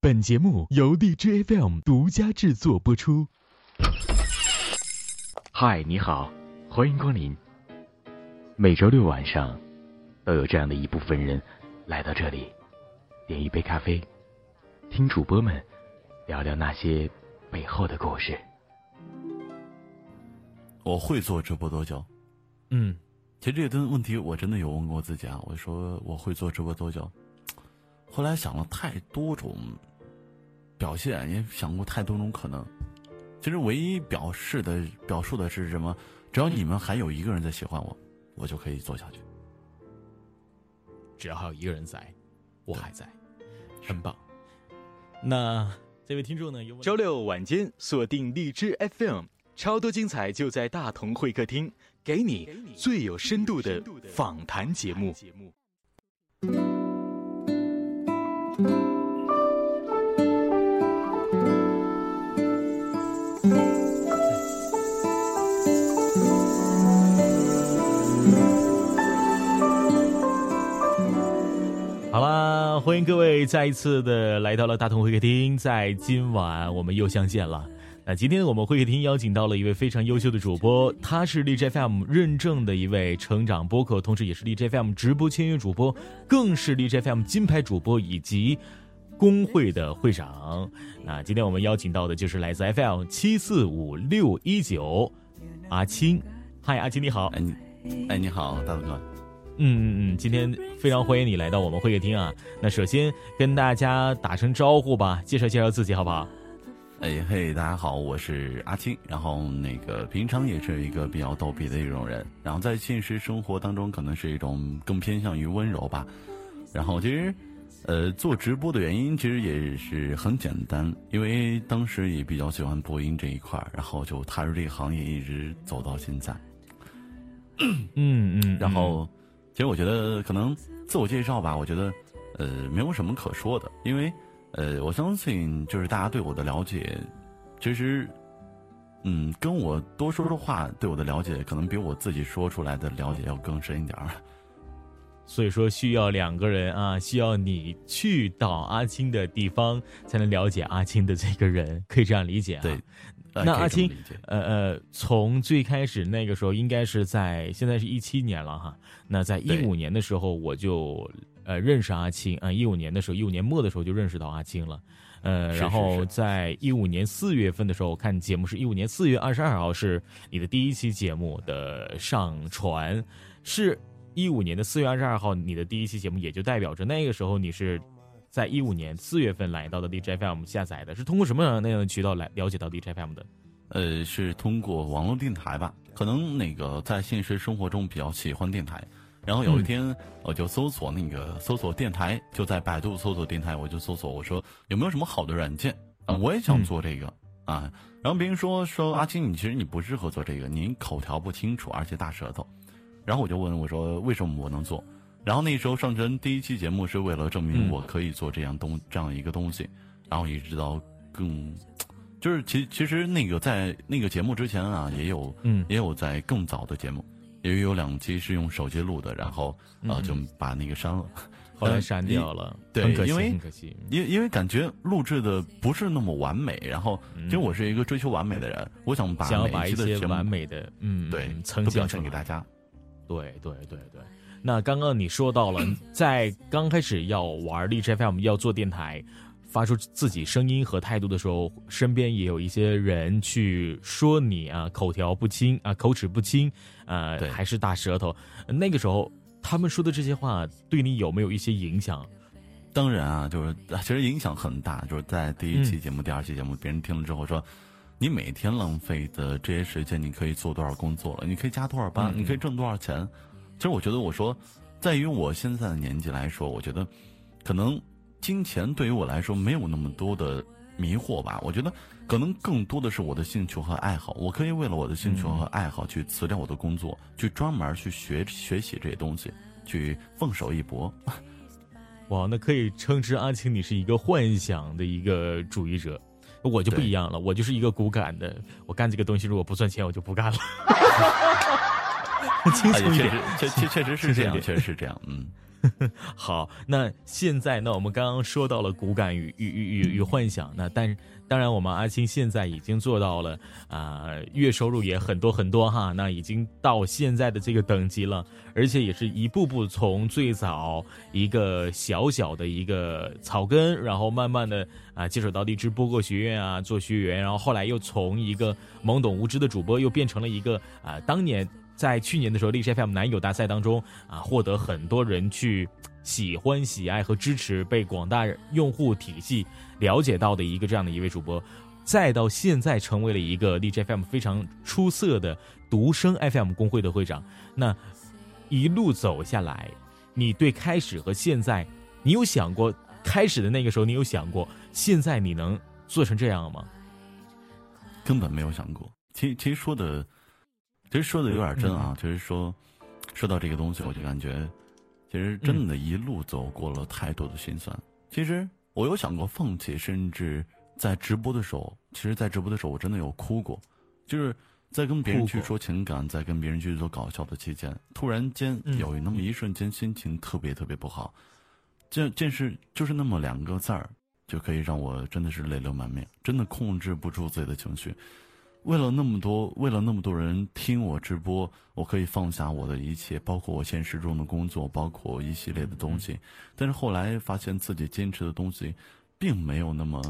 本节目由荔枝 FM 独家制作播出。嗨，你好，欢迎光临。每周六晚上，都有这样的一部分人来到这里，点一杯咖啡，听主播们聊聊那些背后的故事。我会做直播多久？嗯，其实这个问题我真的有问过自己啊。我说我会做直播多久？后来想了太多种。表现也想过太多种可能，其实唯一表示的表述的是什么？只要你们还有一个人在喜欢我，我就可以做下去。只要还有一个人在，我还在，很棒。那这位听众呢？周六晚间锁定荔枝 FM，超多精彩就在大同会客厅，给你最有深度的访谈节目。好啦，欢迎各位再一次的来到了大同会客厅，在今晚我们又相见了。那今天我们会客厅邀请到了一位非常优秀的主播，他是荔枝 FM 认证的一位成长播客，同时也是荔枝 FM 直播签约主播，更是荔枝 FM 金牌主播以及工会的会长。那今天我们邀请到的就是来自 FM 七四五六一九阿青。嗨，阿青你好。哎，哎，你好，大同哥。嗯嗯嗯，今天非常欢迎你来到我们会客厅啊。那首先跟大家打声招呼吧，介绍介绍自己好不好？哎嘿，大家好，我是阿青。然后那个平常也是一个比较逗比的一种人，然后在现实生活当中可能是一种更偏向于温柔吧。然后其实，呃，做直播的原因其实也是很简单，因为当时也比较喜欢播音这一块然后就踏入这个行业，一直走到现在。嗯嗯，然后。其实我觉得可能自我介绍吧，我觉得，呃，没有什么可说的，因为，呃，我相信就是大家对我的了解，其实，嗯，跟我多说说话，对我的了解可能比我自己说出来的了解要更深一点儿。所以说，需要两个人啊，需要你去到阿青的地方，才能了解阿青的这个人，可以这样理解啊。对。那阿青，呃呃，从最开始那个时候，应该是在现在是一七年了哈。那在一五年的时候，我就呃认识阿青啊。一五年的时候，一五年末的时候就认识到阿青了。呃，然后在一五年四月份的时候，看节目是一五年四月二十二号是你的第一期节目的上传，是一五年的四月二十二号你的第一期节目，也就代表着那个时候你是。在一五年四月份来到的 DJFM 下载的，是通过什么样那样的渠道来了解到 DJFM 的？呃，是通过网络电台吧？可能那个在现实生活中比较喜欢电台，然后有一天我就搜索那个搜索电台，就在百度搜索电台，我就搜索我说有没有什么好的软件啊？我也想做这个啊。然后别人说说阿青，你其实你不适合做这个，您口条不清楚，而且大舌头。然后我就问我说为什么我能做？然后那时候上传第一期节目是为了证明我可以做这样东这样一个东西，然后一直到更，就是其其实那个在那个节目之前啊，也有嗯也有在更早的节目，也有两期是用手机录的，然后啊就把那个删了，后来删掉了，对，因为很可惜，因因为感觉录制的不是那么完美，然后其实我是一个追求完美的人，我想把想要把一些完美的嗯对呈现给大家，对对对对。那刚刚你说到了，在刚开始要玩荔枝 FM 要做电台，发出自己声音和态度的时候，身边也有一些人去说你啊口条不清啊口齿不清，呃还是大舌头。那个时候他们说的这些话对你有没有一些影响？当然啊，就是其实影响很大。就是在第一期节目、第二期节目，别人听了之后说，你每天浪费的这些时间，你可以做多少工作了？你可以加多少班？你可以挣多少钱？其实我觉得，我说，在于我现在的年纪来说，我觉得，可能金钱对于我来说没有那么多的迷惑吧。我觉得，可能更多的是我的兴趣和爱好。我可以为了我的兴趣和爱好去辞掉我的工作，去专门去学学习这些东西，去放手一搏。哇，那可以称之阿青，你是一个幻想的一个主义者。我就不一样了，我就是一个骨感的。我干这个东西，如果不赚钱，我就不干了。轻松一点，确确确实是这样，确实是这样，嗯。好，那现在那我们刚刚说到了骨感与与与与与幻想，那但当然我们阿青现在已经做到了啊，月收入也很多很多哈，那已经到现在的这个等级了，而且也是一步步从最早一个小小的一个草根，然后慢慢的啊接手到荔枝播客学院啊做学员，然后后来又从一个懵懂无知的主播又变成了一个啊当年。在去年的时候，荔枝 FM 男友大赛当中啊，获得很多人去喜欢、喜爱和支持，被广大用户体系了解到的一个这样的一位主播，再到现在成为了一个荔枝 FM 非常出色的独生 FM 工会的会长。那一路走下来，你对开始和现在，你有想过开始的那个时候，你有想过现在你能做成这样吗？根本没有想过。其实其实说的。其实说的有点真啊，就是说，说到这个东西，我就感觉，其实真的，一路走过了太多的心酸。其实我有想过放弃，甚至在直播的时候，其实，在直播的时候，我真的有哭过，就是在跟别人去说情感，在跟别人去做搞笑的期间，突然间有那么一瞬间，心情特别特别不好。这这是就是那么两个字儿，就可以让我真的是泪流满面，真的控制不住自己的情绪。为了那么多，为了那么多人听我直播，我可以放下我的一切，包括我现实中的工作，包括一系列的东西。但是后来发现自己坚持的东西，并没有那么，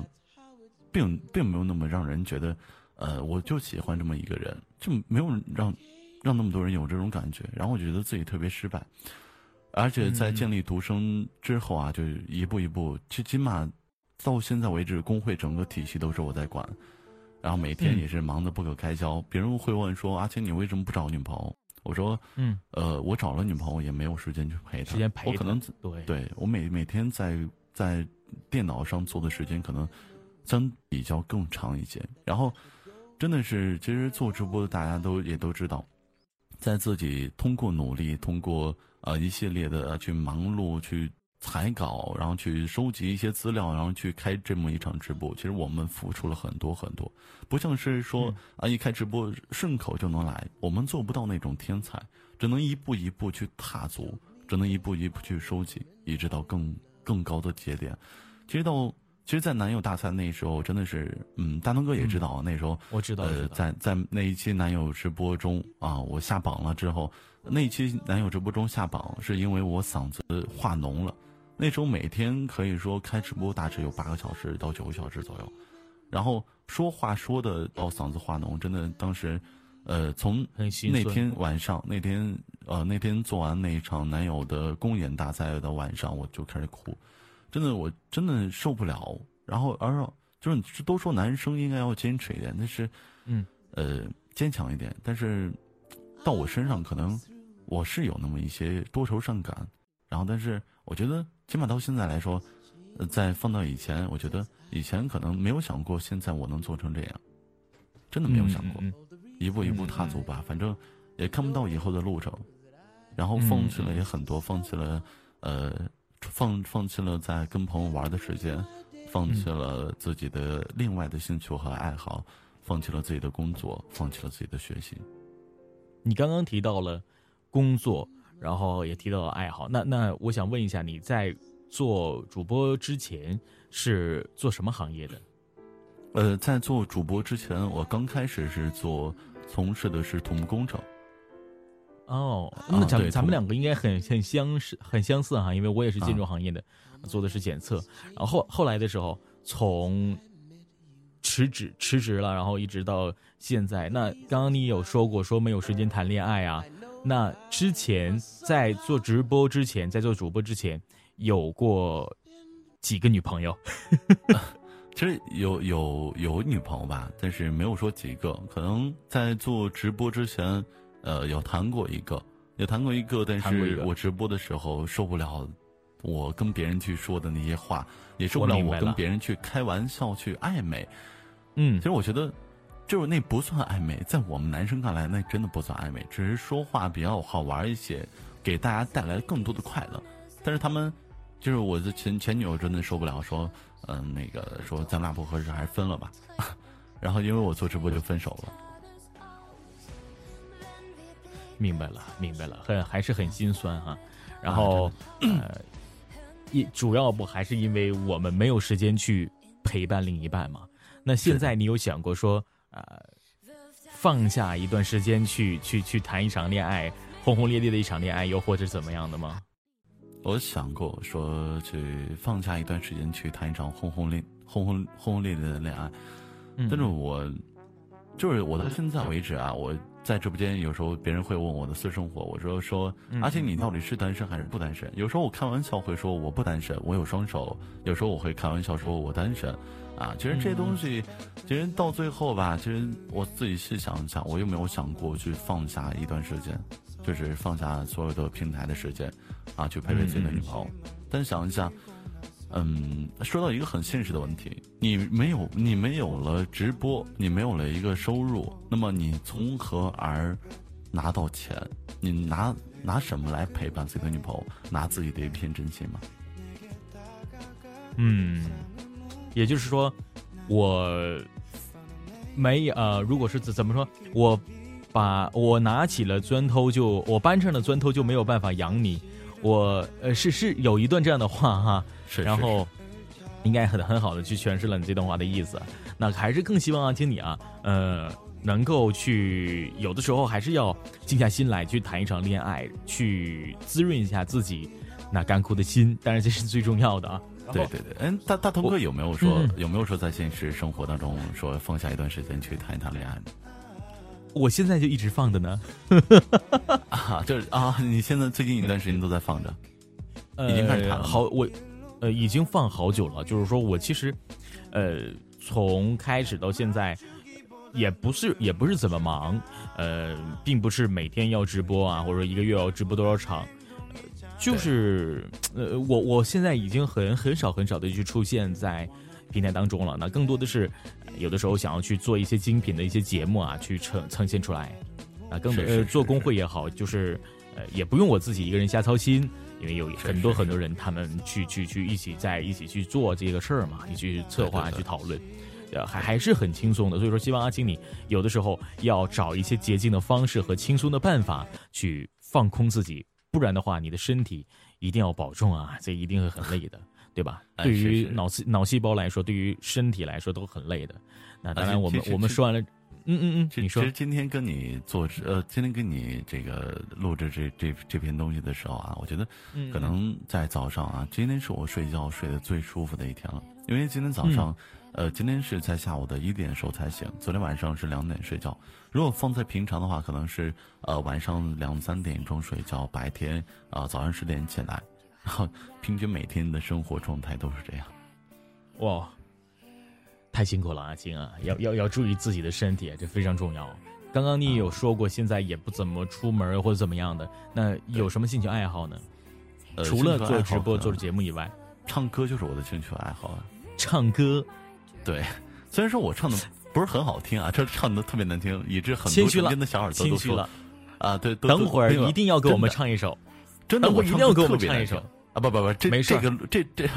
并并没有那么让人觉得，呃，我就喜欢这么一个人，就没有让让那么多人有这种感觉。然后我觉得自己特别失败，而且在建立独生之后啊，就一步一步，最起码到现在为止，工会整个体系都是我在管。然后每天也是忙得不可开交，别人会问说：“阿青，你为什么不找女朋友？”我说：“嗯，呃，我找了女朋友也没有时间去陪她，时间陪我可能对对我每每天在在电脑上做的时间可能相比较更长一些。然后真的是，其实做直播的大家都也都知道，在自己通过努力，通过呃一系列的去忙碌去。”采稿，然后去收集一些资料，然后去开这么一场直播。其实我们付出了很多很多，不像是说啊一开直播顺口就能来，我们做不到那种天才，只能一步一步去踏足，只能一步一步去收集，一直到更更高的节点。其实到其实，在男友大赛那时候，真的是嗯，大东哥也知道那时候，我知道，呃，在在那一期男友直播中啊，我下榜了之后，那一期男友直播中下榜是因为我嗓子化脓了。那时候每天可以说开直播，大致有八个小时到九个小时左右，然后说话说的到嗓子化脓，真的当时，呃，从那天晚上那天呃那天做完那一场男友的公演大赛的晚上，我就开始哭，真的我真的受不了。然后而就是都说男生应该要坚持一点，但是嗯呃坚强一点，但是到我身上可能我是有那么一些多愁善感，然后但是我觉得。起码到现在来说，在放到以前，我觉得以前可能没有想过，现在我能做成这样，真的没有想过，一步一步踏足吧，反正也看不到以后的路程，然后放弃了也很多，放弃了呃，放放弃了在跟朋友玩的时间，放弃了自己的另外的兴趣和爱好，放弃了自己的工作，放弃了自己的学习。你刚刚提到了工作。然后也提到了爱好，那那我想问一下，你在做主播之前是做什么行业的？呃，在做主播之前，我刚开始是做从事的是土木工程。哦，那咱们咱们两个应该很很相似，很相似哈，因为我也是建筑行业的，做的是检测。然后后来的时候，从辞职辞职了，然后一直到现在。那刚刚你有说过，说没有时间谈恋爱啊？那之前在做直播之前，在做主播之前，有过几个女朋友？其实有有有女朋友吧，但是没有说几个。可能在做直播之前，呃，有谈过一个，有谈过一个，但是我直播的时候受不了，我跟别人去说的那些话，也受不了我跟别人去开玩笑去暧昧。嗯，其实我觉得。就是那不算暧昧，在我们男生看来，那真的不算暧昧，只是说话比较好玩一些，给大家带来更多的快乐。但是他们，就是我的前前女友真的受不了，说，嗯，那个说咱俩不合适，还是分了吧。然后因为我做直播就分手了。明白了，明白了，很还是很心酸哈。然后呃，一主要不还是因为我们没有时间去陪伴另一半嘛？那现在你有想过说呃，放下一段时间去去去谈一场恋爱，轰轰烈烈的一场恋爱，又或者怎么样的吗？我想过说去放下一段时间去谈一场轰轰烈轰轰轰轰烈烈的恋爱，但是我就是我到现在为止啊，我在直播间有时候别人会问我的私生活，我说说阿且你到底是单身还是不单身？有时候我开玩笑会说我不单身，我有双手；有时候我会开玩笑说我单身，啊，其实这些东西，其实到最后吧，其实我自己细想一想，我有没有想过去放下一段时间？就是放下所有的平台的时间，啊，去陪陪自己的女朋友。但想一下，嗯，说到一个很现实的问题，你没有，你没有了直播，你没有了一个收入，那么你从何而拿到钱？你拿拿什么来陪伴自己的女朋友？拿自己的一片真心吗？嗯，也就是说，我没呃，如果是怎怎么说，我。把我拿起了砖头，就我搬上了砖头就没有办法养你。我呃是是有一段这样的话哈，是然后应该很很好的去诠释了你这段话的意思。那还是更希望啊，听你啊，呃，能够去有的时候还是要静下心来去谈一场恋爱，去滋润一下自己那干枯的心。当然这是最重要的啊。对对对，嗯，大大头哥有没有说有没有说在现实生活当中说放下一段时间去谈一谈恋爱？我现在就一直放着呢，啊，就是啊，你现在最近一段时间都在放着，已经开始弹了。好，我呃已经放好久了。就是说我其实，呃，从开始到现在，也不是也不是怎么忙，呃，并不是每天要直播啊，或者说一个月要直播多少场，就是呃，我我现在已经很很少很少的去出现在平台当中了。那更多的是。有的时候想要去做一些精品的一些节目啊，去呈呈现出来，啊，更呃做工会也好，就是呃也不用我自己一个人瞎操心，因为有很多很多人他们去去去一起在一起去做这个事儿嘛，一起去策划去讨论，呃还还是很轻松的。所以说，希望阿青你有的时候要找一些捷径的方式和轻松的办法去放空自己，不然的话，你的身体一定要保重啊，这一定会很累的。对吧？对于脑细脑细胞来说，对于身体来说都很累的。那当然，我们我们说完了，嗯嗯嗯，你说。其实今天跟你做呃，今天跟你这个录制这这这篇东西的时候啊，我觉得可能在早上啊，今天是我睡觉睡得最舒服的一天了。因为今天早上，呃，今天是在下午的一点时候才醒，昨天晚上是两点睡觉。如果放在平常的话，可能是呃晚上两三点钟睡觉，白天啊早上十点起来。平均每天的生活状态都是这样。哇，太辛苦了，阿青啊！要要要注意自己的身体，这非常重要。刚刚你有说过，现在也不怎么出门或者怎么样的，那有什么兴趣爱好呢？除了做直播、做节目以外，唱歌就是我的兴趣爱好啊。唱歌，对，虽然说我唱的不是很好听啊，这唱的特别难听，以致很多身边的小耳朵都说啊，对，等会儿一定要给我们唱一首，真的，我一定要给我们唱一首。啊不不不，这没事，这个这这，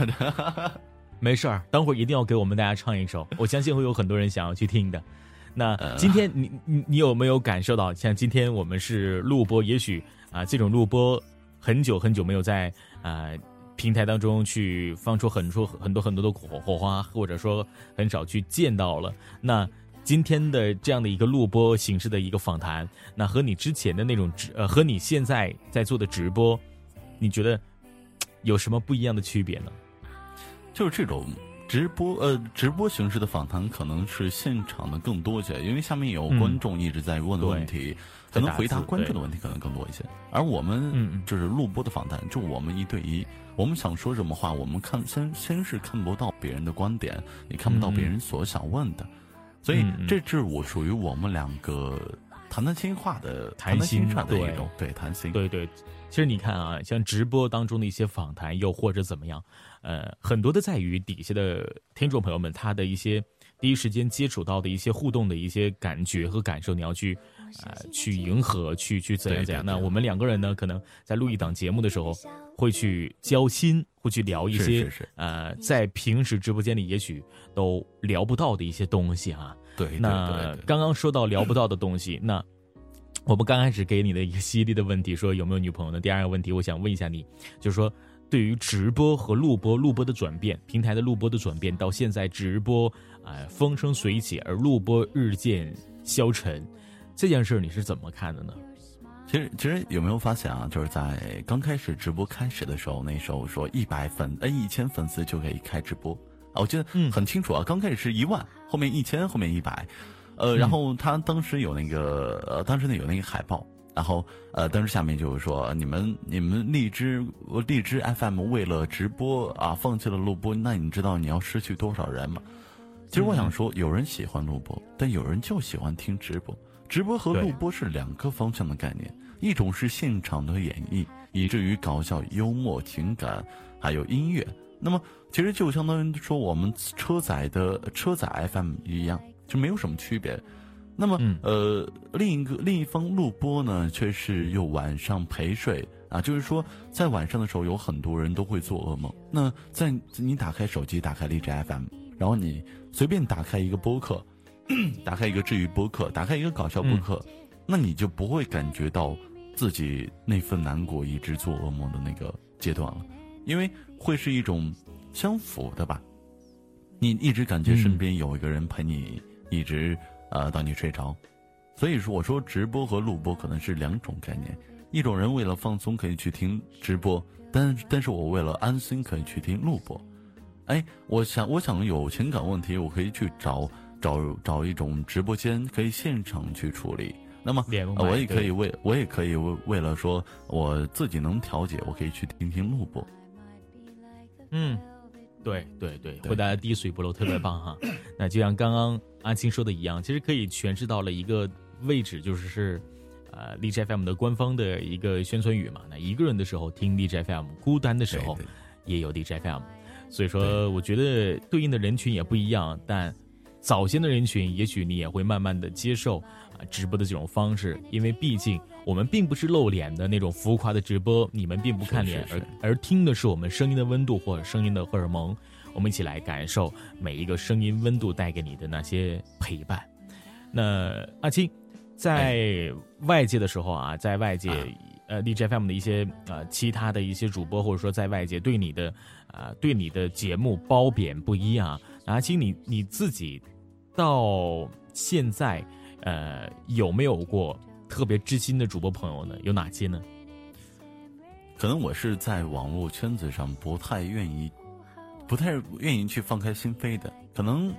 没事儿。等会儿一定要给我们大家唱一首，我相信会有很多人想要去听的。那今天你你你有没有感受到，像今天我们是录播，也许啊这种录播很久很久没有在啊平台当中去放出很多很多很多的火火花，或者说很少去见到了。那今天的这样的一个录播形式的一个访谈，那和你之前的那种直呃和你现在在做的直播，你觉得？有什么不一样的区别呢？就是这种直播，呃，直播形式的访谈可能是现场的更多些，因为下面有观众一直在问的问题，可能回答观众的问题可能更多一些。而我们就是录播的访谈，就我们一对一，我们想说什么话，我们看先先是看不到别人的观点，你看不到别人所想问的，所以这是我属于我们两个谈谈心话的谈心上的一种对谈心，对对。其实你看啊，像直播当中的一些访谈，又或者怎么样，呃，很多的在于底下的听众朋友们他的一些第一时间接触到的一些互动的一些感觉和感受，你要去呃去迎合，去去怎样怎样。那我们两个人呢，可能在录一档节目的时候，会去交心，会去聊一些呃在平时直播间里也许都聊不到的一些东西啊。对，那刚刚说到聊不到的东西，那我们刚开始给你的一个犀利的问题，说有没有女朋友呢？第二个问题，我想问一下你，就是说对于直播和录播、录播的转变，平台的录播的转变，到现在直播啊风生水起，而录播日渐消沉，这件事你是怎么看的呢？其实，其实有没有发现啊？就是在刚开始直播开始的时候，那时候说一百粉，哎，一千粉丝就可以开直播啊，我记得很清楚啊。刚开始是一万，后面一千，后面一百。呃，然后他当时有那个，呃，当时呢有那个海报，然后呃，当时下面就是说，你们你们荔枝荔枝 FM 为了直播啊，放弃了录播，那你知道你要失去多少人吗？其实我想说，有人喜欢录播，但有人就喜欢听直播。直播和录播是两个方向的概念，一种是现场的演绎，以至于搞笑、幽默、情感，还有音乐。那么其实就相当于说我们车载的车载 FM 一样。就没有什么区别，那么呃，另一个另一方录播呢，却是又晚上陪睡。啊，就是说在晚上的时候，有很多人都会做噩梦。那在你打开手机，打开荔枝 FM，然后你随便打开一个播客，打开一个治愈播客，打开一个搞笑播客，那你就不会感觉到自己那份难过，一直做噩梦的那个阶段了，因为会是一种相符的吧，你一直感觉身边有一个人陪你。一直，呃，到你睡着，所以说我说直播和录播可能是两种概念。一种人为了放松可以去听直播，但但是我为了安心可以去听录播。哎，我想我想有情感问题，我可以去找找找一种直播间可以现场去处理。那么我也可以为我也可以为为了说我自己能调节，我可以去听听录播。嗯。对对对，回答的滴水不漏，特别棒哈。那就像刚刚阿青说的一样，其实可以诠释到了一个位置，就是是，呃，荔枝 FM 的官方的一个宣传语嘛。那一个人的时候听荔枝 FM，孤单的时候也有荔枝 FM。所以说，我觉得对应的人群也不一样，但早先的人群，也许你也会慢慢的接受啊直播的这种方式，因为毕竟。我们并不是露脸的那种浮夸的直播，你们并不看脸，而而听的是我们声音的温度或者声音的荷尔蒙。我们一起来感受每一个声音温度带给你的那些陪伴。那阿青，在外界的时候啊，在外界呃 DJ FM 的一些呃其他的一些主播，或者说在外界对你的啊对你的节目褒贬不一啊。阿青，你你自己到现在呃有没有过？特别知心的主播朋友呢，有哪些呢？可能我是在网络圈子上不太愿意，不太愿意去放开心扉的。可能，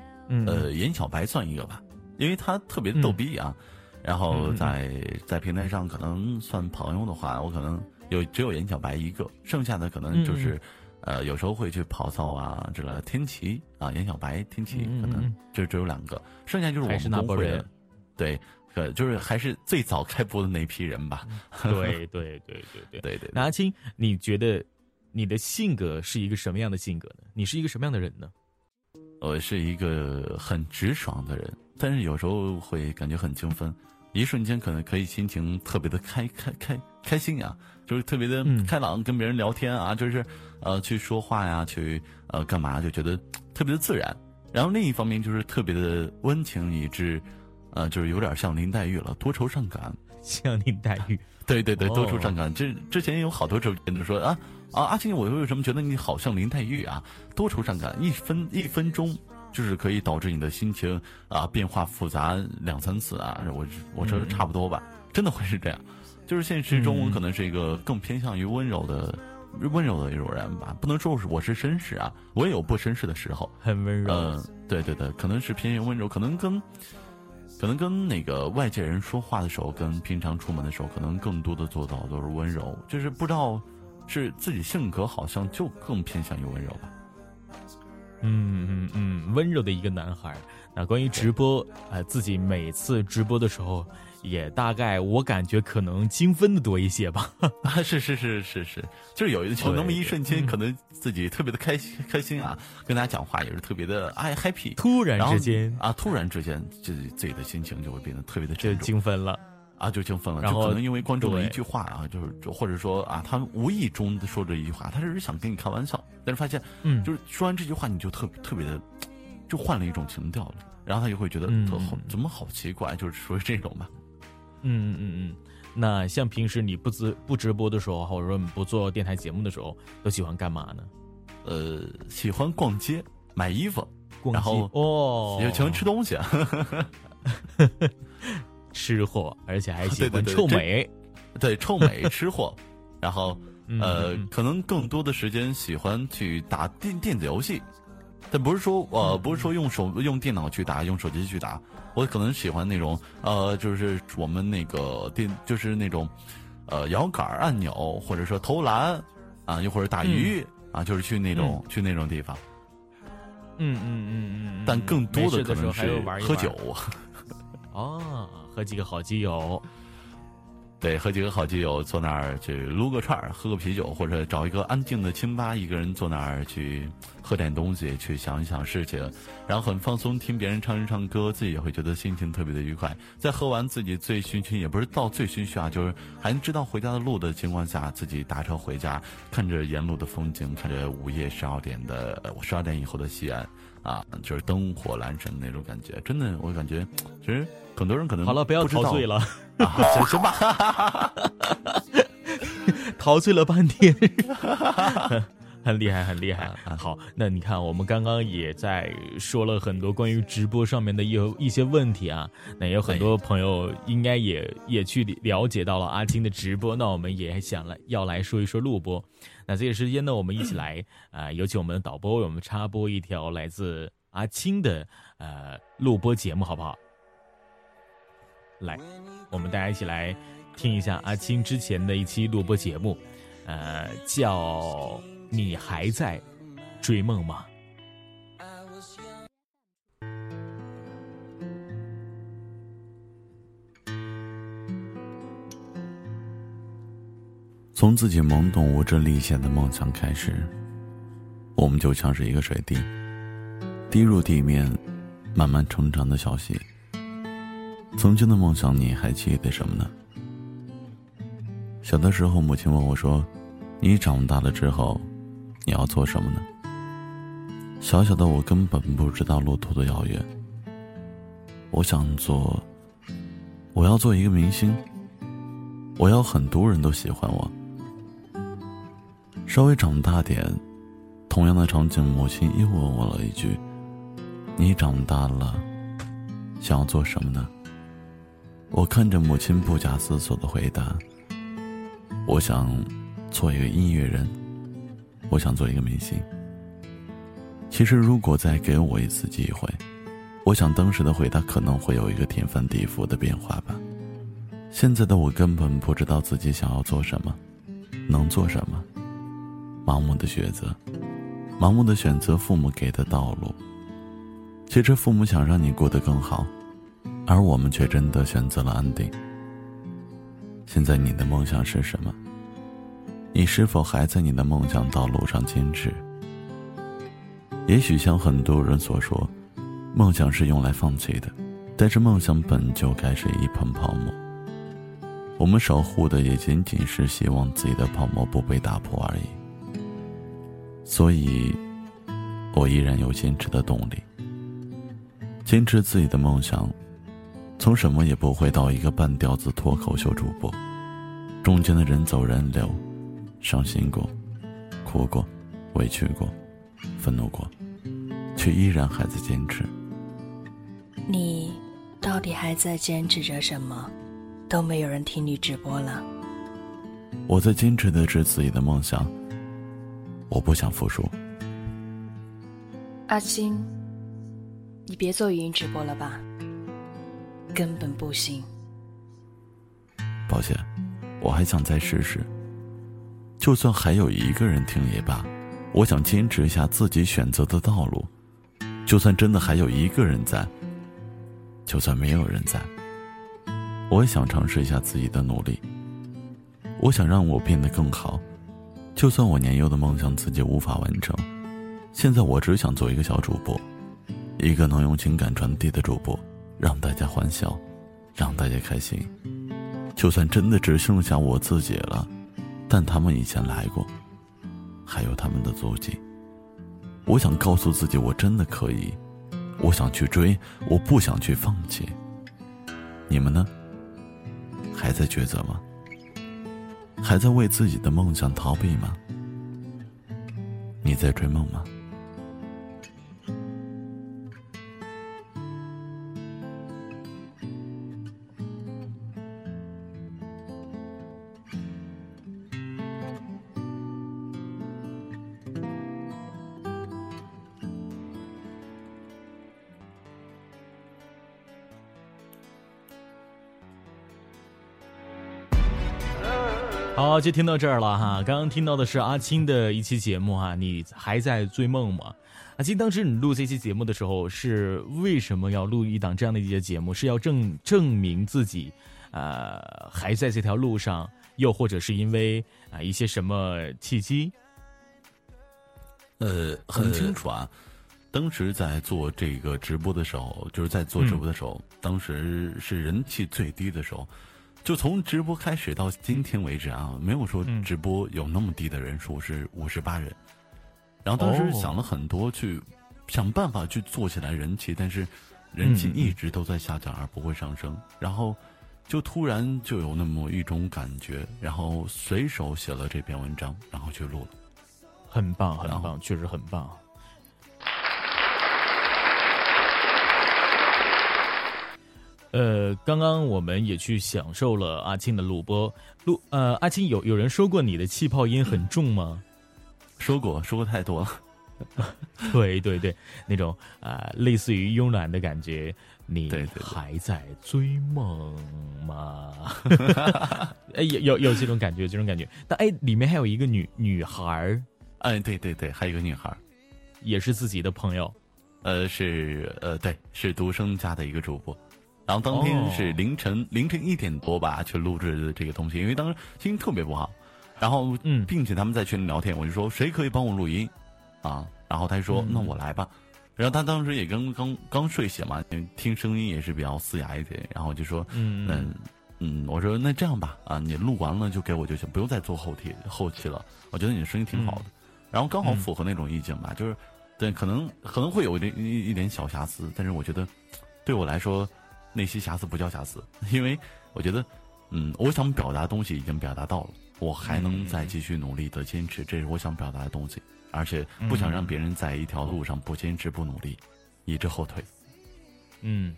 呃，严小白算一个吧，因为他特别逗逼啊。然后在在平台上，可能算朋友的话，我可能有只有严小白一个，剩下的可能就是，呃，有时候会去跑操啊之类的。天琪啊，严小白、天琪可能就只有两个，剩下就是我们那波人，对。呃，就是还是最早开播的那批人吧。对对对对对对对。阿青，你觉得你的性格是一个什么样的性格呢？你是一个什么样的人呢？我是一个很直爽的人，但是有时候会感觉很精分，一瞬间可能可以心情特别的开 开开开心呀，就是特别的开朗，跟别人聊天啊，就是呃去说话呀，去呃干嘛就觉得特别的自然。然后另一方面就是特别的温情，以致。呃，就是有点像林黛玉了，多愁善感，像林黛玉。对对对，多愁善感。这之前有好多周人都说啊啊，阿青，我为什么觉得你好像林黛玉啊？多愁善感，一分一分钟就是可以导致你的心情啊变化复杂两三次啊。我我说差不多吧，真的会是这样。就是现实中我可能是一个更偏向于温柔的温柔的一种人吧，不能说是我是绅士啊，我也有不绅士的时候，很温柔。嗯，对对对，可能是偏向温柔，可能跟。可能跟那个外界人说话的时候，跟平常出门的时候，可能更多的做到都是温柔，就是不知道是自己性格好像就更偏向于温柔吧。嗯嗯嗯，温柔的一个男孩。那关于直播，呃，自己每次直播的时候。也大概我感觉可能精分的多一些吧，啊是是是是是，就是有一就那么一瞬间，可能自己特别的开心开心啊，跟大家讲话也是特别的爱 happy，突然之间。啊突然之间自己自己的心情就会变得特别的就精分了啊就兴奋了，然后可能因为观众的一句话啊，就是或者说啊他无意中说这一句话，他只是想跟你开玩笑，但是发现嗯就是说完这句话你就特特别的就换了一种情调了，然后他就会觉得特好怎么好奇怪，就是属于这种吧。嗯嗯嗯，那像平时你不直不直播的时候，或者说你不做电台节目的时候，都喜欢干嘛呢？呃，喜欢逛街、买衣服，逛街哦，也喜欢吃东西，吃货，而且还喜欢臭美，对，臭美吃货，然后呃，可能更多的时间喜欢去打电电子游戏，但不是说呃，不是说用手用电脑去打，用手机去打，我可能喜欢那种呃，就是我们那个电，就是那种呃摇杆按钮，或者说投篮啊，又或者打鱼。啊，就是去那种去那种地方，嗯嗯嗯嗯，但更多的可能是喝酒，哦，和几个好基友。对，和几个好基友坐那儿去撸个串儿，喝个啤酒，或者找一个安静的清吧，一个人坐那儿去喝点东西，去想一想事情，然后很放松，听别人唱一唱歌，自己也会觉得心情特别的愉快。在喝完自己醉醺醺，也不是到醉醺醺啊，就是还知道回家的路的情况下，自己打车回家，看着沿路的风景，看着午夜十二点的十二点以后的西安，啊，就是灯火阑珊那种感觉，真的，我感觉其实。很多人可能好了，不要陶醉了，行行吧，陶醉了半天，很厉害，很厉害。好，那你看，我们刚刚也在说了很多关于直播上面的一一些问题啊，那有很多朋友应该也也去了解到了阿青的直播，那我们也想来要来说一说录播。那这个时间呢，我们一起来啊，有请我们的导播为我们插播一条来自阿青的呃录播节目，好不好？来，我们大家一起来听一下阿青之前的一期录播节目，呃，叫“你还在追梦吗？”从自己懵懂无知立下的梦想开始，我们就像是一个水滴，滴入地面，慢慢成长的小溪。曾经的梦想，你还记得什么呢？小的时候，母亲问我说：“你长大了之后，你要做什么呢？”小小的我根本不知道路途的遥远。我想做，我要做一个明星，我要很多人都喜欢我。稍微长大点，同样的场景，母亲又问我了一句：“你长大了，想要做什么呢？”我看着母亲不假思索的回答：“我想做一个音乐人，我想做一个明星。”其实，如果再给我一次机会，我想当时的回答可能会有一个天翻地覆的变化吧。现在的我根本不知道自己想要做什么，能做什么，盲目的选择，盲目的选择父母给的道路。其实，父母想让你过得更好。而我们却真的选择了安定。现在你的梦想是什么？你是否还在你的梦想道路上坚持？也许像很多人所说，梦想是用来放弃的，但是梦想本就该是一盆泡沫。我们守护的也仅仅是希望自己的泡沫不被打破而已。所以，我依然有坚持的动力，坚持自己的梦想。从什么也不会到一个半吊子脱口秀主播，中间的人走人流，伤心过，哭过，委屈过，愤怒过，却依然还在坚持。你到底还在坚持着什么？都没有人听你直播了。我在坚持的是自己的梦想，我不想服输。阿星，你别做语音直播了吧。根本不行。抱歉，我还想再试试。就算还有一个人听也罢，我想坚持一下自己选择的道路。就算真的还有一个人在，就算没有人在，我也想尝试一下自己的努力。我想让我变得更好。就算我年幼的梦想自己无法完成，现在我只想做一个小主播，一个能用情感传递的主播。让大家欢笑，让大家开心。就算真的只剩下我自己了，但他们以前来过，还有他们的足迹。我想告诉自己，我真的可以。我想去追，我不想去放弃。你们呢？还在抉择吗？还在为自己的梦想逃避吗？你在追梦吗？就听到这儿了哈。刚刚听到的是阿青的一期节目哈，你还在追梦吗？阿青，当时你录这期节目的时候，是为什么要录一档这样的一些节目？是要证证明自己，呃，还在这条路上，又或者是因为啊一些什么契机？呃，很清楚啊。当时在做这个直播的时候，就是在做直播的时候，当时是人气最低的时候。就从直播开始到今天为止啊，没有说直播有那么低的人数是五十八人。然后当时想了很多，去想办法去做起来人气，但是人气一直都在下降而不会上升。然后就突然就有那么一种感觉，然后随手写了这篇文章，然后去录了。很棒，很棒，确实很棒。呃，刚刚我们也去享受了阿青的录播录。呃，阿青有有人说过你的气泡音很重吗？说过，说过太多了。对对对，那种啊，类似于慵懒的感觉。你还在追梦吗？哎，有有有这种感觉，这种感觉。但哎，里面还有一个女女孩儿。哎，对对对，还有一个女孩儿，也是自己的朋友。呃，是呃，对，是独生家的一个主播。然后当天是凌晨凌晨一点多吧，去录制这个东西，因为当时心情特别不好。然后，嗯，并且他们在群里聊天，我就说谁可以帮我录音，啊，然后他就说那我来吧。然后他当时也刚刚刚睡醒嘛，听声音也是比较嘶哑一点。然后我就说，嗯嗯，我说那这样吧，啊，你录完了就给我就行，不用再做后期后期了。我觉得你的声音挺好的，然后刚好符合那种意境吧，就是对，可能可能会有一点一一点小瑕疵，但是我觉得对我来说。那些瑕疵不叫瑕疵，因为我觉得，嗯，我想表达的东西已经表达到了，我还能再继续努力的坚持，这是我想表达的东西，而且不想让别人在一条路上不坚持不努力，一直后退。嗯，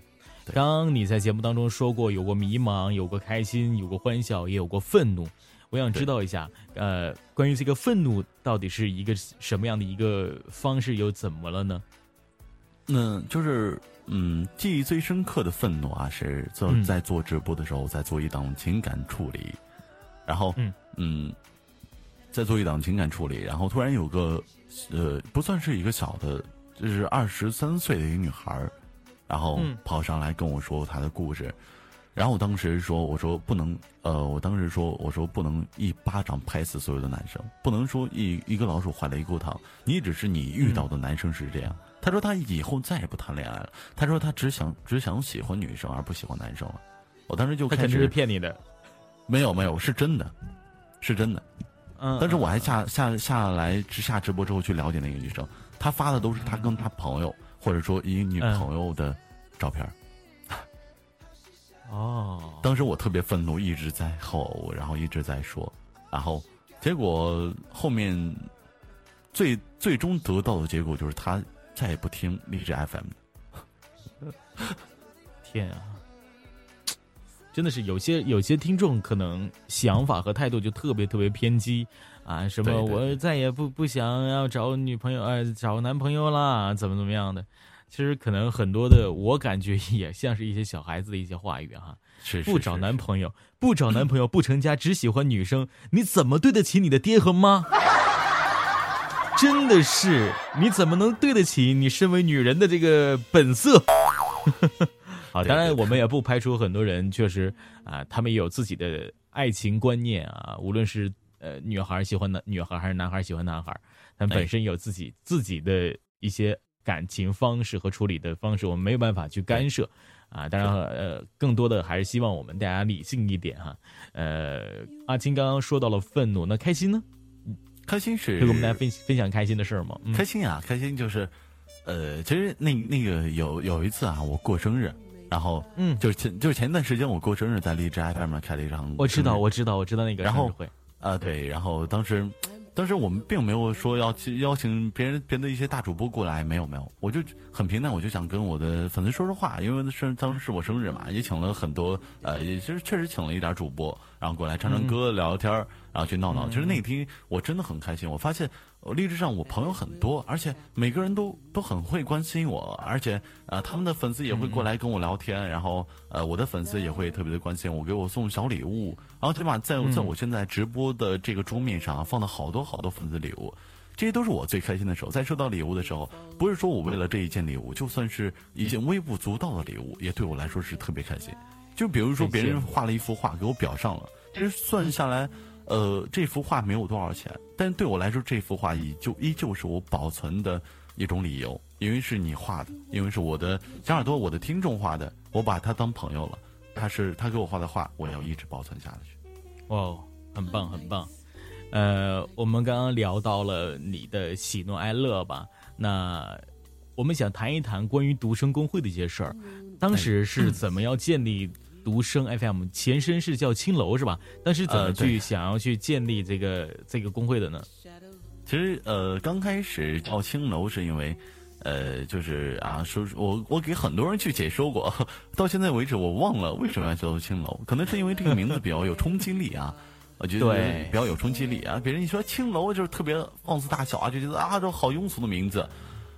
刚刚你在节目当中说过，有过迷茫，有过开心，有过欢笑，也有过愤怒。我想知道一下，呃，关于这个愤怒到底是一个什么样的一个方式，又怎么了呢？嗯就是。嗯，记忆最深刻的愤怒啊，是做在做直播的时候，在做一档情感处理，然后嗯，在做一档情感处理，然后突然有个呃，不算是一个小的，就是二十三岁的一个女孩儿，然后跑上来跟我说她的故事，然后我当时说，我说不能，呃，我当时说，我说不能一巴掌拍死所有的男生，不能说一一个老鼠坏了一锅汤，你只是你遇到的男生是这样。他说他以后再也不谈恋爱了。他说他只想只想喜欢女生而不喜欢男生了。我当时就他肯定是骗你的，没有没有是真的，是真的。嗯，但是我还下下下来直下直播之后去了解那个女生，她发的都是她跟她朋友或者说一个女朋友的照片。哦，当时我特别愤怒，一直在吼，然后一直在说，然后结果后面最最终得到的结果就是他。再也不听励志 FM。天啊，真的是有些有些听众可能想法和态度就特别特别偏激啊！什么我再也不不想要找女朋友呃找男朋友啦，怎么怎么样的？其实可能很多的，我感觉也像是一些小孩子的一些话语哈。是不找男朋友，不找男朋友，不成家，只喜欢女生，你怎么对得起你的爹和妈？真的是，你怎么能对得起你身为女人的这个本色？好，当然我们也不排除很多人确实啊，他们也有自己的爱情观念啊，无论是呃女孩喜欢男女孩还是男孩喜欢男孩，他们本身有自己自己的一些感情方式和处理的方式，我们没有办法去干涉啊。当然呃，更多的还是希望我们大家理性一点哈。呃，阿青刚刚说到了愤怒，那开心呢？开心是跟我们大家分分享开心的事儿吗？开心啊，开心就是，呃，其实那那个有有一次啊，我过生日，然后，嗯，就是前就是前一段时间我过生日，在荔枝 FM 开了一场，我知道，我知道，我知道那个然后会，啊，对，然后当时。当时我们并没有说要去邀请别人别的一些大主播过来，没有没有，我就很平淡，我就想跟我的粉丝说说话，因为是当时是我生日嘛，也请了很多呃，也就是确实请了一点主播，然后过来唱唱歌、聊聊天然后去闹闹。其实那天我真的很开心，我发现。励志上我朋友很多，而且每个人都都很会关心我，而且呃他们的粉丝也会过来跟我聊天，然后呃我的粉丝也会特别的关心我，给我送小礼物，然后起码在在我现在直播的这个桌面上放了好多好多粉丝礼物，这些都是我最开心的时候。在收到礼物的时候，不是说我为了这一件礼物，就算是一件微不足道的礼物，也对我来说是特别开心。就比如说别人画了一幅画给我裱上了，其实算下来。呃，这幅画没有多少钱，但对我来说，这幅画依旧依旧是我保存的一种理由，因为是你画的，因为是我的小耳朵、我的听众画的，我把他当朋友了，他是他给我画的画，我要一直保存下去。哇，很棒，很棒。呃，我们刚刚聊到了你的喜怒哀乐吧？那我们想谈一谈关于独生公会的一些事儿，当时是怎么样建立？独生 FM 前身是叫青楼是吧？但是怎么去想要去建立这个这个工会的呢？其实呃，刚开始叫青楼是因为，呃，就是啊，说我我给很多人去解说过，到现在为止我忘了为什么要叫做青楼，可能是因为这个名字比较有冲击力啊，我觉得比较有冲击力啊。别人一说青楼就是特别放肆大小啊，就觉得啊这好庸俗的名字，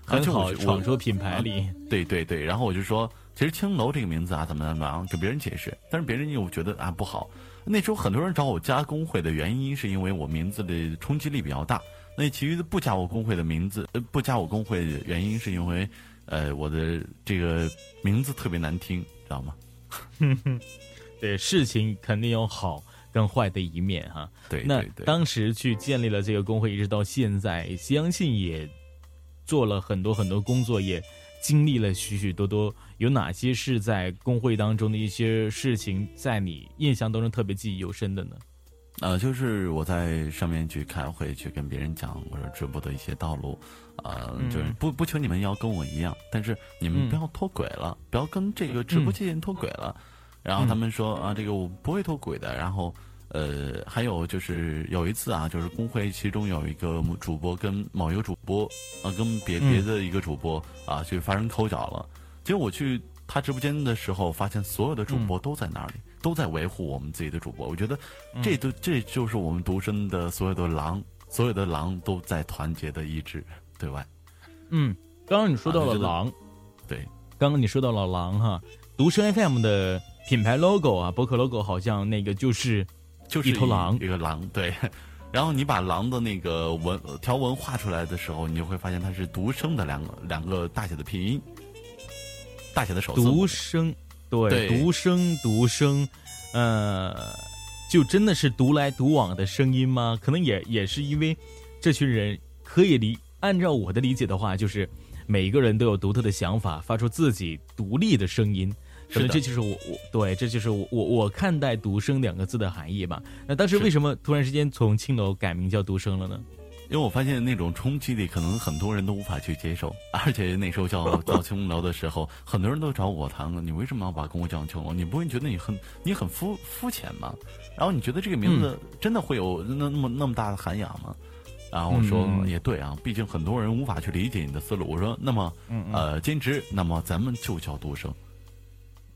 很好闯出品牌里。对对对，然后我就说。其实青楼这个名字啊，怎么怎么样，给别人解释，但是别人又觉得啊不好。那时候很多人找我加工会的原因，是因为我名字的冲击力比较大。那其余的不加我工会的名字，呃，不加我工会的原因，是因为，呃，我的这个名字特别难听，知道吗？对，事情肯定有好跟坏的一面哈。对，那当时去建立了这个工会，一直到现在，相信也做了很多很多工作，也。经历了许许多多，有哪些是在工会当中的一些事情，在你印象当中特别记忆犹深的呢？呃，就是我在上面去开会，去跟别人讲我说直播的一些道路，呃，就是不不求你们要跟我一样，但是你们不要脱轨了，不要跟这个直播间脱轨了。然后他们说啊，这个我不会脱轨的。然后。呃，还有就是有一次啊，就是工会其中有一个主播跟某一个主播啊，跟别别的一个主播啊，就发生口角了。结果我去他直播间的时候，发现所有的主播都在那里，都在维护我们自己的主播。我觉得这都这就是我们独身的所有的狼，所有的狼都在团结的一致对外。嗯，刚刚你说到了狼，对，刚刚你说到了狼哈，独生 FM 的品牌 logo 啊，博客 logo 好像那个就是。就是一头狼，一个狼，对。然后你把狼的那个纹条纹画出来的时候，你就会发现它是独生的两个两个大写的拼音，大写的首字。独生，对，独生独生，呃，就真的是独来独往的声音吗？可能也也是因为这群人可以理，按照我的理解的话，就是每一个人都有独特的想法，发出自己独立的声音。可能这就是我我对，这就是我我我看待“独生”两个字的含义吧。那当时为什么突然之间从青楼改名叫“独生”了呢？因为我发现那种冲击力，可能很多人都无法去接受。而且那时候叫 叫青楼的时候，很多人都找我谈了，你为什么要把跟我叫青楼？你不会觉得你很你很肤肤浅吗？然后你觉得这个名字真的会有那那么那么大的涵养吗？然后我说也对啊，毕竟很多人无法去理解你的思路。我说那么呃兼职，那么咱们就叫独生。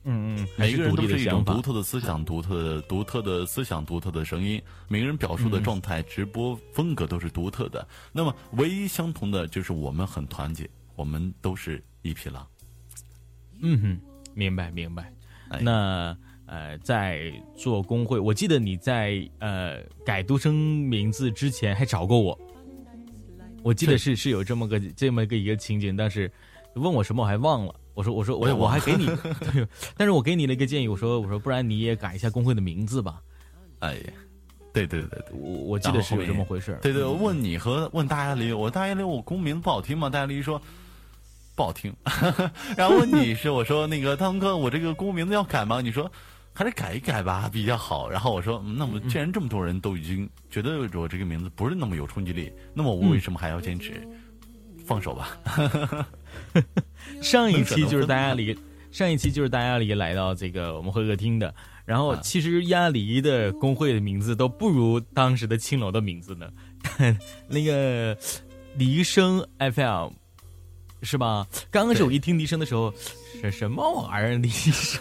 嗯嗯，每个人都是一种独特的思想、独特的、独特的思想、独特的声音。每个人表述的状态、直播风格都是独特的。那么，唯一相同的就是我们很团结，我们都是一匹狼。嗯哼，明白明白。那呃，在做工会，我记得你在呃改独生名字之前还找过我。我记得是是有这么个这么个一个情景，但是问我什么我还忘了。我说我说我我还给你，但是我给你了一个建议，我说我说不然你也改一下工会的名字吧。哎，对对对对，我我记得是有这么回事。对对，问你和问大家里，我大家里我公名字不好听吗？大家里说不好听，然后问你是我说那个汤哥，我这个公名字要改吗？你说还是改一改吧比较好。然后我说那么既然这么多人都已经觉得我这个名字不是那么有冲击力，那么我为什么还要坚持？放手吧。上一期就是大家里，上一期就是大鸭梨来到这个我们会客厅的，然后其实鸭梨的工会的名字都不如当时的青楼的名字呢。那个梨声 FM 是吧？刚开始我一听梨声的时候，是什么玩意儿？梨声，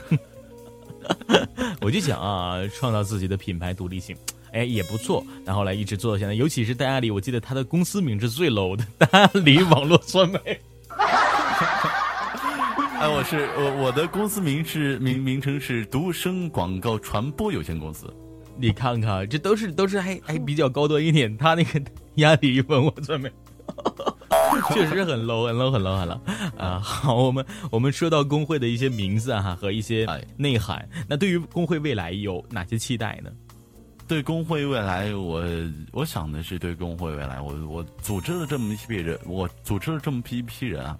我就想啊，创造自己的品牌独立性。哎，也不错。然后来一直做到现在，尤其是戴阿里，我记得他的公司名是最 low 的，戴阿里网络传媒。哎，我是我我的公司名是名名称是独生广告传播有限公司。你看看，这都是都是还还比较高端一点。他那个压力网络传媒，确实很 low 很 low 很 low 很 low 啊。好，我们我们说到工会的一些名字哈和一些内涵，那对于工会未来有哪些期待呢？对工会未来，我我想的是对工会未来，我我组织了这么一批人，我组织了这么一批人啊，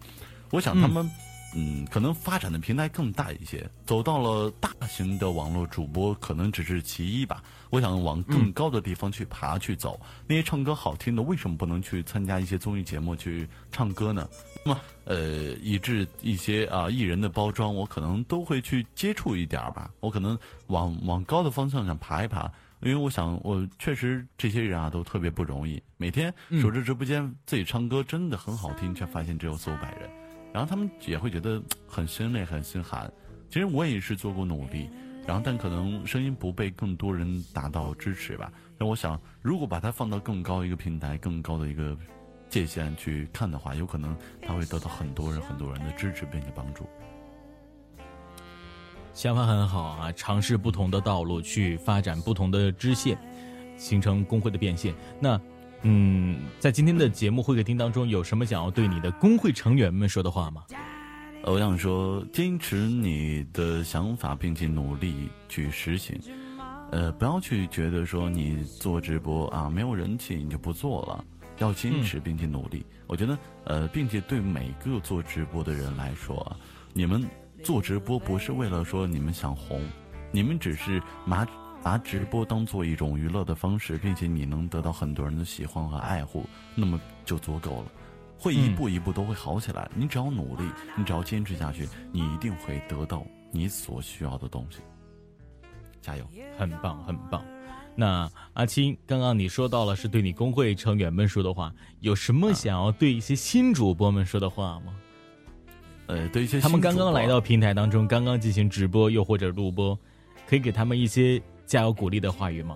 我想他们，嗯，可能发展的平台更大一些，走到了大型的网络主播可能只是其一吧。我想往更高的地方去爬去走，那些唱歌好听的，为什么不能去参加一些综艺节目去唱歌呢？那么，呃，以致一些啊艺人的包装，我可能都会去接触一点吧。我可能往往高的方向上爬一爬。因为我想，我确实这些人啊都特别不容易，每天守着直播间自己唱歌真的很好听，却发现只有四五百人，然后他们也会觉得很心累、很心寒。其实我也是做过努力，然后但可能声音不被更多人达到支持吧。那我想，如果把它放到更高一个平台、更高的一个界限去看的话，有可能他会得到很多人、很多人的支持并且帮助。想法很好啊，尝试不同的道路去发展不同的支线，形成工会的变现。那，嗯，在今天的节目会客厅当中，有什么想要对你的工会成员们说的话吗？我想说，坚持你的想法，并且努力去实行。呃，不要去觉得说你做直播啊没有人气你就不做了，要坚持并且努力。我觉得，呃，并且对每个做直播的人来说，你们。做直播不是为了说你们想红，你们只是拿拿直播当做一种娱乐的方式，并且你能得到很多人的喜欢和爱护，那么就足够了。会一步一步都会好起来。你只要努力，你只要坚持下去，你一定会得到你所需要的东西。加油，很棒，很棒。那阿青，刚刚你说到了是对你工会成员们说的话，有什么想要对一些新主播们说的话吗？呃，对一些他们刚刚来到平台当中，刚刚进行直播又或者录播，可以给他们一些加油鼓励的话语吗？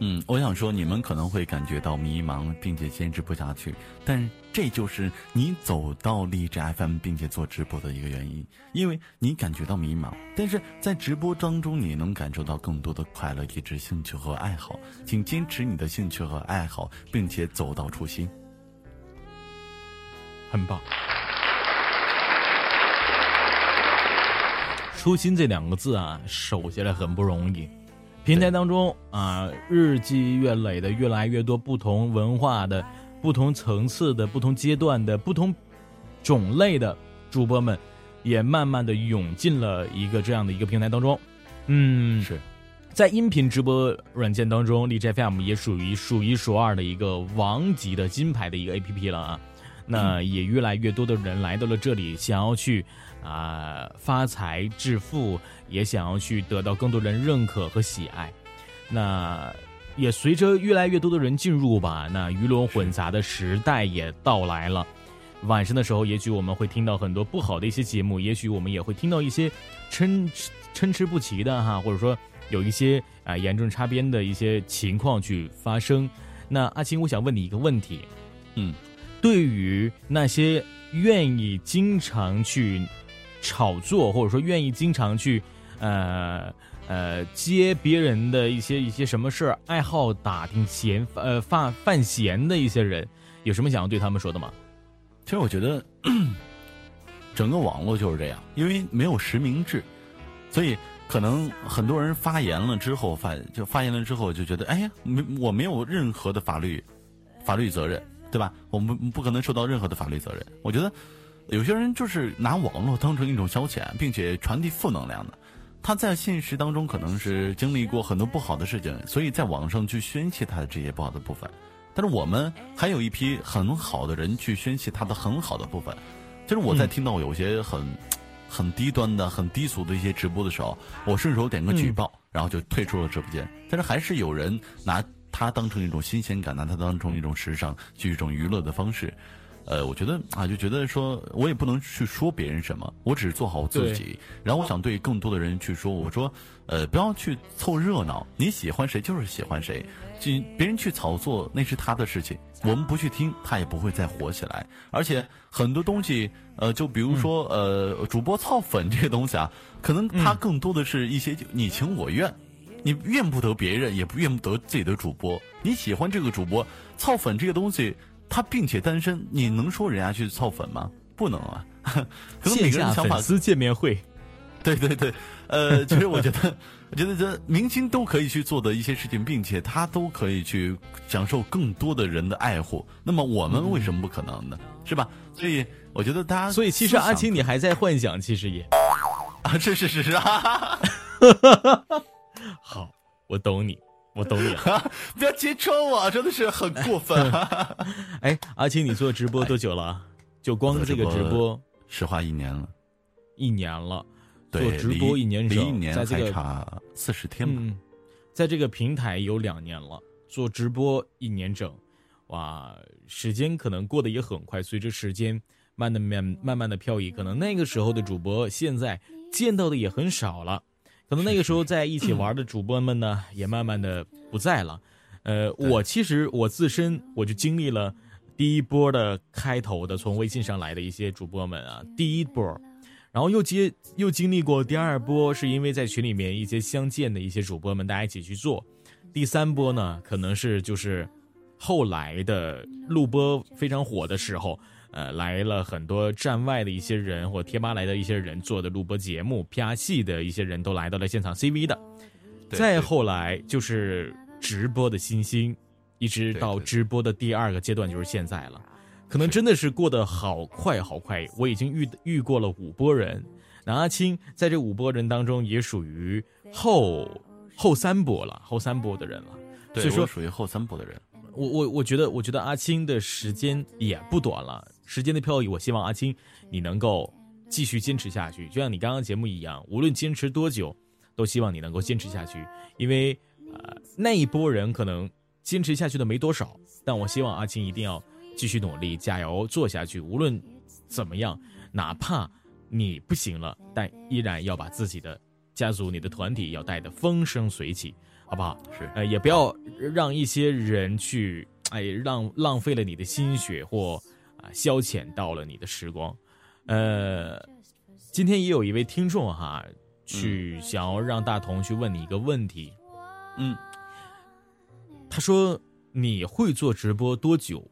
嗯，我想说，你们可能会感觉到迷茫，并且坚持不下去，但这就是你走到荔枝 FM 并且做直播的一个原因，因为你感觉到迷茫，但是在直播当中你能感受到更多的快乐、一致兴趣和爱好，请坚持你的兴趣和爱好，并且走到初心，很棒。初心这两个字啊，守下来很不容易。平台当中啊，日积月累的越来越多不同文化的、不同层次的、不同阶段的、不同种类的主播们，也慢慢的涌进了一个这样的一个平台当中。嗯，是在音频直播软件当中，荔枝 FM 也属于数一数二的一个王级的金牌的一个 APP 了啊。那也越来越多的人来到了这里，想要去。啊，发财致富，也想要去得到更多人认可和喜爱。那也随着越来越多的人进入吧，那鱼龙混杂的时代也到来了。晚上的时候，也许我们会听到很多不好的一些节目，也许我们也会听到一些参参差不齐的哈，或者说有一些啊严重擦边的一些情况去发生。那阿青，我想问你一个问题，嗯，对于那些愿意经常去。炒作，或者说愿意经常去，呃呃接别人的一些一些什么事儿，爱好打听闲呃犯犯闲的一些人，有什么想要对他们说的吗？其实我觉得，整个网络就是这样，因为没有实名制，所以可能很多人发言了之后发就发言了之后就觉得，哎呀，没我没有任何的法律法律责任，对吧？我们不可能受到任何的法律责任。我觉得。有些人就是拿网络当成一种消遣，并且传递负能量的。他在现实当中可能是经历过很多不好的事情，所以在网上去宣泄他的这些不好的部分。但是我们还有一批很好的人去宣泄他的很好的部分。就是我在听到有些很很低端的、很低俗的一些直播的时候，我顺手点个举报，然后就退出了直播间。但是还是有人拿它当成一种新鲜感，拿它当成一种时尚，就一种娱乐的方式。呃，我觉得啊，就觉得说我也不能去说别人什么，我只是做好我自己。然后我想对更多的人去说，我说，呃，不要去凑热闹，你喜欢谁就是喜欢谁，就别人去炒作那是他的事情，我们不去听，他也不会再火起来。而且很多东西，呃，就比如说，呃，主播操粉这些东西啊，可能他更多的是一些你情我愿，你怨不得别人，也不怨不得自己的主播，你喜欢这个主播，操粉这个东西。他并且单身，你能说人家去凑粉吗？不能啊！可能每个人想法。粉丝见面会，对对对，呃，其实我觉得，我觉得这明星都可以去做的一些事情，并且他都可以去享受更多的人的爱护。那么我们为什么不可能呢？是吧？所以我觉得大家，所以其实阿青你还在幻想，其实也 啊，是是是是啊，好，我懂你。我懂你，不要揭穿我，真的是很过分。哎，阿青，你做直播多久了？就光这个直播，实话一年了，一年了。做直播一年整，在这个差四十天吧，在这个平台有两年了，做直播一年整，哇，时间可能过得也很快。随着时间慢的慢慢慢的漂移，可能那个时候的主播现在见到的也很少了。可能那个时候在一起玩的主播们呢，也慢慢的不在了。呃，我其实我自身我就经历了第一波的开头的从微信上来的一些主播们啊，第一波，然后又接又经历过第二波，是因为在群里面一些相见的一些主播们大家一起去做。第三波呢，可能是就是后来的录播非常火的时候。呃，来了很多站外的一些人，或贴吧来的一些人做的录播节目，P R 系的一些人都来到了现场，C V 的。再后来就是直播的新星，一直到直播的第二个阶段就是现在了。可能真的是过得好快好快，我已经遇遇过了五波人。那阿青在这五波人当中也属于后后三波了，后三波的人了。所以说属于后三波的人。我我我觉得，我觉得阿青的时间也不短了。时间的漂移，我希望阿青你能够继续坚持下去，就像你刚刚节目一样，无论坚持多久，都希望你能够坚持下去。因为呃那一波人可能坚持下去的没多少，但我希望阿青一定要继续努力，加油做下去。无论怎么样，哪怕你不行了，但依然要把自己的家族、你的团体要带得风生水起，好不好？是，呃，也不要让一些人去哎浪浪费了你的心血或。消遣到了你的时光，呃，今天也有一位听众哈，去想要让大同去问你一个问题，嗯，他说你会做直播多久？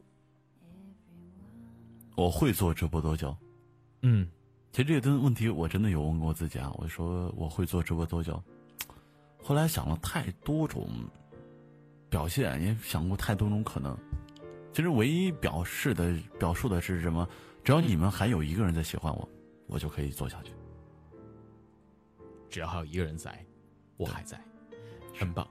我会做直播多久？嗯，其实这个问题我真的有问过自己啊，我说我会做直播多久？后来想了太多种表现，也想过太多种可能。其实唯一表示的、表述的是什么？只要你们还有一个人在喜欢我，我就可以做下去。只要还有一个人在，我还在，很棒。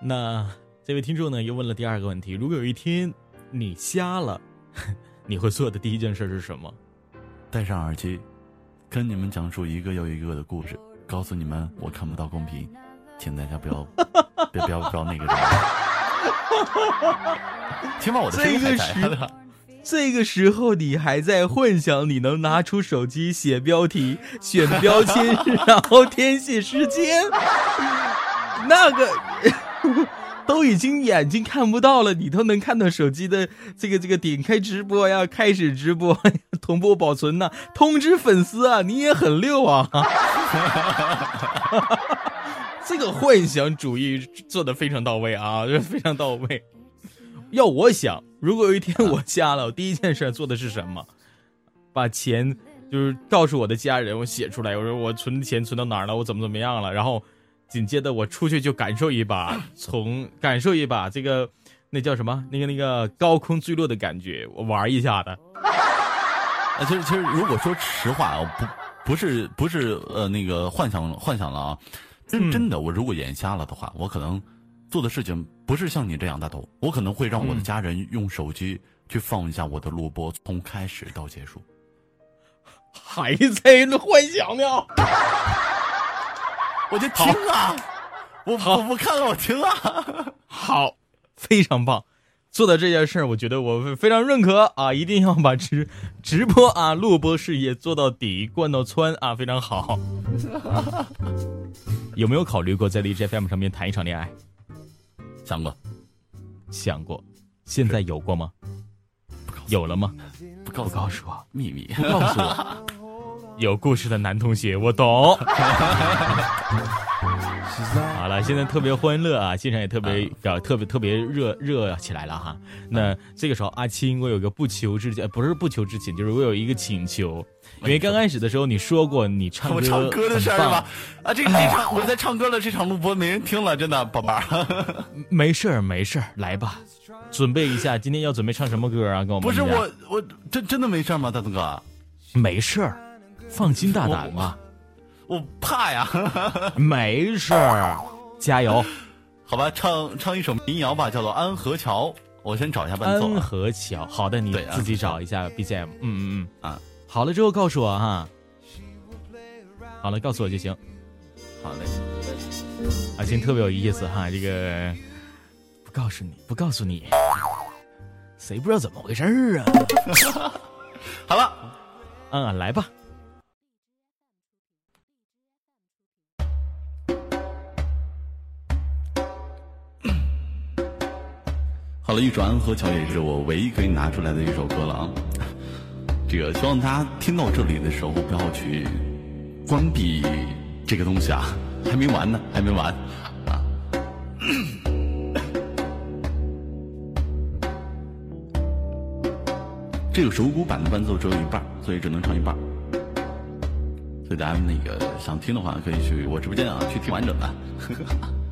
那这位听众呢，又问了第二个问题：如果有一天你瞎了，你会做的第一件事是什么？戴上耳机，跟你们讲述一个又一个的故事，告诉你们我看不到公屏，请大家不要 别不要不要那个什么。起码我的这个时，这个时候你还在幻想你能拿出手机写标题、选标签，然后填写时间，那个 都已经眼睛看不到了，你都能看到手机的这个这个点开直播呀，开始直播，同步保存呢，通知粉丝啊，你也很溜啊。这个幻想主义做的非常到位啊，非常到位。要我想，如果有一天我瞎了，我第一件事做的是什么？把钱就是告诉我的家人，我写出来，我说我存的钱存到哪儿了，我怎么怎么样了。然后紧接着我出去就感受一把，从感受一把这个那叫什么？那个那个高空坠落的感觉，我玩一下的。啊，其实其实如果说实话，不不是不是呃那个幻想幻想了啊。真真的，我如果眼瞎了的话，我可能做的事情不是像你这样大头，我可能会让我的家人用手机去放一下我的录播，从开始到结束。还在那幻想呢？我就听啊，我我不看了，我听啊，好，非常棒。做的这件事儿，我觉得我非常认可啊！一定要把直直播啊、录播事业做到底、灌到穿啊，非常好。有没有考虑过在荔枝 FM 上面谈一场恋爱？想过，想过。现在有过吗？有了吗？不告告诉我秘密，不告诉我。有故事的男同学，我懂。好了，现在特别欢乐啊，现场也特别表，特别特别热热起来了哈。那这个时候，阿青，我有个不求之请，不是不求之请，就是我有一个请求。因为刚开始的时候你说过你唱歌，我唱歌的事儿吧？啊，这这场我在唱歌了，这场录播没人听了，真的，宝贝儿。没事儿，没事儿，来吧，准备一下，今天要准备唱什么歌啊？跟我们不是我，我真真的没事儿吗？大东哥，没事儿，放心大胆嘛。我怕呀，没事儿，加油，好吧，唱唱一首民谣吧，叫做《安河桥》。我先找一下伴奏。安河桥，好的，你自己找一下 BGM。嗯嗯嗯，啊，好了之后告诉我哈。好了，告诉我就行。好嘞。阿星特别有意思哈，这个不告诉你，不告诉你，谁不知道怎么回事儿啊？好了，嗯，来吧。好了，一首《安河桥》也是我唯一可以拿出来的一首歌了啊！这个希望大家听到这里的时候不要去关闭这个东西啊，还没完呢，还没完啊！这个手鼓版的伴奏只有一半，所以只能唱一半。所以大家那个想听的话，可以去我直播间啊，去听完整的。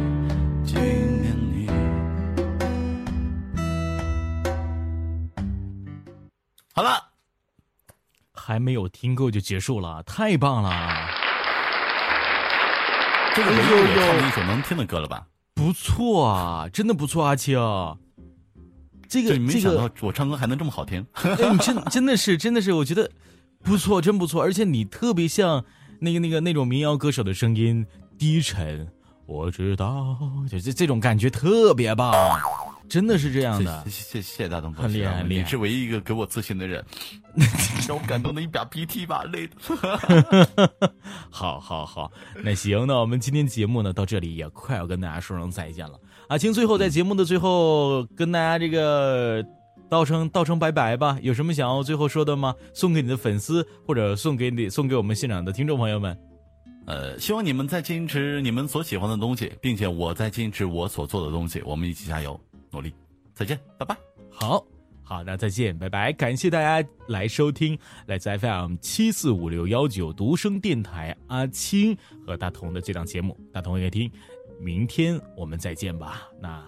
没有听够就结束了，太棒了！这个又唱了一首能听的歌了吧？不错啊，真的不错，阿青。这个没想到我唱歌还能这么好听，你真真的是真的是，我觉得不错，真不错，而且你特别像那个那个那种民谣歌手的声音，低沉。我知道，就这这种感觉特别棒。真的是这样的，谢谢谢谢大东哥，很厉害，你是唯一一个给我自信的人，让我感动的一把鼻涕一把泪的。好好好，那行，那我们今天节目呢到这里也快要跟大家说声再见了。阿青最后在节目的最后跟大家这个道声道声拜拜吧，有什么想要最后说的吗？送给你的粉丝或者送给你送给我们现场的听众朋友们。呃，希望你们在坚持你们所喜欢的东西，并且我在坚持我所做的东西，我们一起加油。努力，再见，拜拜。好，好，那再见，拜拜。感谢大家来收听来自 FM 七四五六幺九独生电台阿青和大同的这档节目。大同也听，明天我们再见吧。那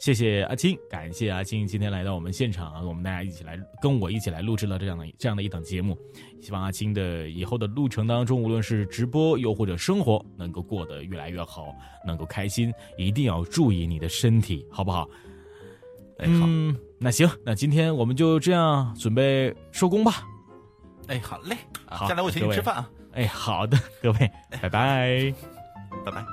谢谢阿青，感谢阿青今天来到我们现场，我们大家一起来跟我一起来录制了这样的这样的一档节目。希望阿青的以后的路程当中，无论是直播又或者生活，能够过得越来越好，能够开心。一定要注意你的身体，好不好？哎，好，那行，那今天我们就这样准备收工吧。哎，好嘞，好，下来我请你吃饭啊。哎，好的，各位，拜拜，拜拜。